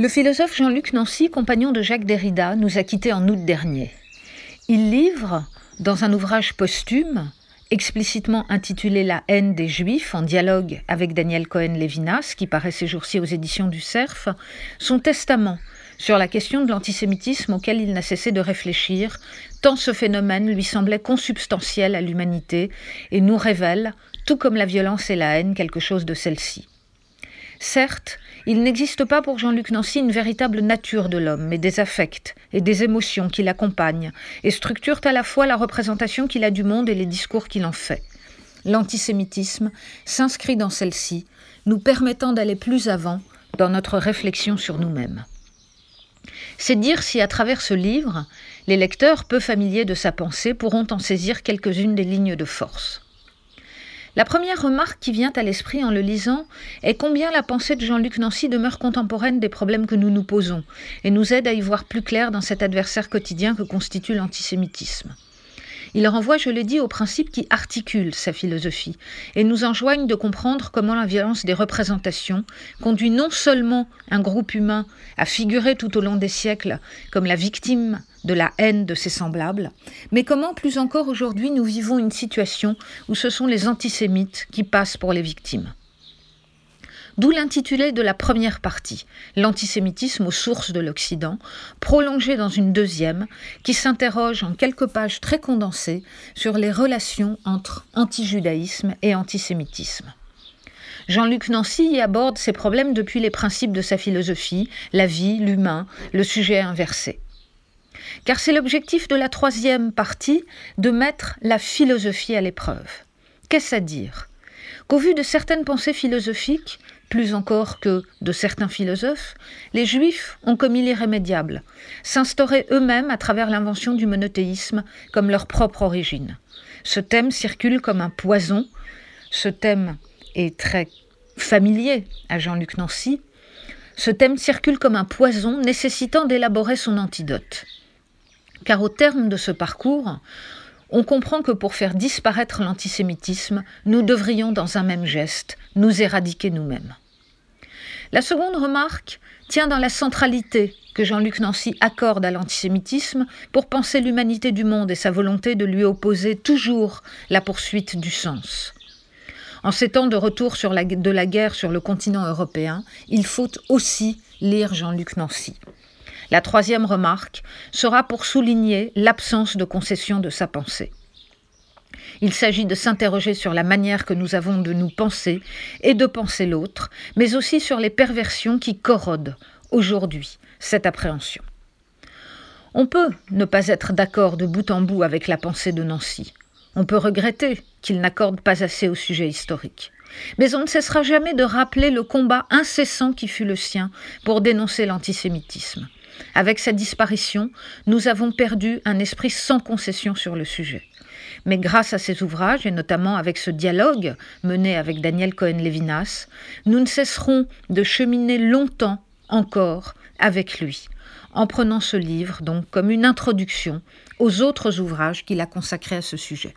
Le philosophe Jean-Luc Nancy, compagnon de Jacques Derrida, nous a quittés en août dernier. Il livre, dans un ouvrage posthume, explicitement intitulé La haine des Juifs, en dialogue avec Daniel Cohen-Lévinas, qui paraît ces jours-ci aux éditions du Cerf, son testament sur la question de l'antisémitisme auquel il n'a cessé de réfléchir, tant ce phénomène lui semblait consubstantiel à l'humanité et nous révèle, tout comme la violence et la haine, quelque chose de celle-ci. Certes, il n'existe pas pour Jean-Luc Nancy une véritable nature de l'homme, mais des affects et des émotions qui l'accompagnent et structurent à la fois la représentation qu'il a du monde et les discours qu'il en fait. L'antisémitisme s'inscrit dans celle-ci, nous permettant d'aller plus avant dans notre réflexion sur nous-mêmes. C'est dire si à travers ce livre, les lecteurs peu familiers de sa pensée pourront en saisir quelques-unes des lignes de force. La première remarque qui vient à l'esprit en le lisant est combien la pensée de Jean-Luc Nancy demeure contemporaine des problèmes que nous nous posons et nous aide à y voir plus clair dans cet adversaire quotidien que constitue l'antisémitisme. Il renvoie, je l'ai dit, aux principes qui articulent sa philosophie et nous enjoignent de comprendre comment la violence des représentations conduit non seulement un groupe humain à figurer tout au long des siècles comme la victime de la haine de ses semblables, mais comment plus encore aujourd'hui nous vivons une situation où ce sont les antisémites qui passent pour les victimes. D'où l'intitulé de la première partie, L'antisémitisme aux sources de l'Occident, prolongé dans une deuxième, qui s'interroge en quelques pages très condensées sur les relations entre antijudaïsme et antisémitisme. Jean-Luc Nancy y aborde ces problèmes depuis les principes de sa philosophie, la vie, l'humain, le sujet inversé. Car c'est l'objectif de la troisième partie de mettre la philosophie à l'épreuve. Qu'est-ce à dire? Qu'au vu de certaines pensées philosophiques, plus encore que de certains philosophes, les Juifs ont commis l'irrémédiable, s'instaurer eux-mêmes à travers l'invention du monothéisme comme leur propre origine. Ce thème circule comme un poison, ce thème est très familier à Jean-Luc Nancy, ce thème circule comme un poison nécessitant d'élaborer son antidote. Car au terme de ce parcours, on comprend que pour faire disparaître l'antisémitisme, nous devrions, dans un même geste, nous éradiquer nous-mêmes. La seconde remarque tient dans la centralité que Jean-Luc Nancy accorde à l'antisémitisme pour penser l'humanité du monde et sa volonté de lui opposer toujours la poursuite du sens. En ces temps de retour de la guerre sur le continent européen, il faut aussi lire Jean-Luc Nancy. La troisième remarque sera pour souligner l'absence de concession de sa pensée. Il s'agit de s'interroger sur la manière que nous avons de nous penser et de penser l'autre, mais aussi sur les perversions qui corrodent aujourd'hui cette appréhension. On peut ne pas être d'accord de bout en bout avec la pensée de Nancy. On peut regretter qu'il n'accorde pas assez au sujet historique. Mais on ne cessera jamais de rappeler le combat incessant qui fut le sien pour dénoncer l'antisémitisme. Avec sa disparition, nous avons perdu un esprit sans concession sur le sujet. Mais grâce à ses ouvrages, et notamment avec ce dialogue mené avec Daniel Cohen-Lévinas, nous ne cesserons de cheminer longtemps encore avec lui, en prenant ce livre donc comme une introduction aux autres ouvrages qu'il a consacrés à ce sujet.